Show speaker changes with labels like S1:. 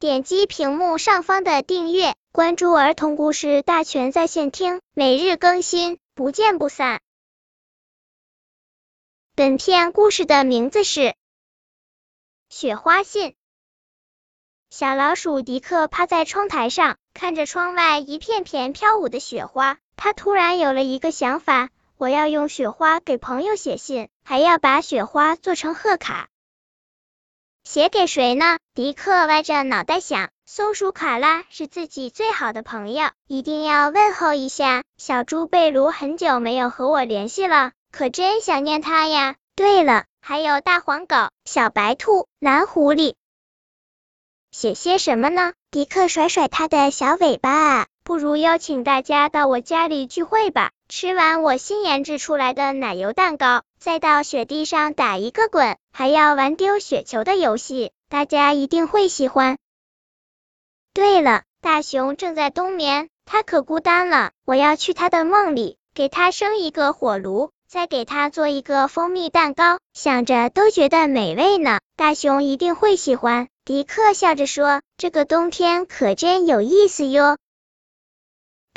S1: 点击屏幕上方的订阅，关注儿童故事大全在线听，每日更新，不见不散。本片故事的名字是《雪花信》。小老鼠迪克趴在窗台上，看着窗外一片片飘舞的雪花，他突然有了一个想法：我要用雪花给朋友写信，还要把雪花做成贺卡。写给谁呢？迪克歪着脑袋想。松鼠卡拉是自己最好的朋友，一定要问候一下。小猪贝卢很久没有和我联系了，可真想念他呀。对了，还有大黄狗、小白兔、蓝狐狸。写些什么呢？迪克甩甩他的小尾巴啊，不如邀请大家到我家里聚会吧。吃完我新研制出来的奶油蛋糕，再到雪地上打一个滚，还要玩丢雪球的游戏，大家一定会喜欢。对了，大熊正在冬眠，他可孤单了，我要去他的梦里，给他生一个火炉，再给他做一个蜂蜜蛋糕，想着都觉得美味呢。大熊一定会喜欢。迪克笑着说：“这个冬天可真有意思哟。”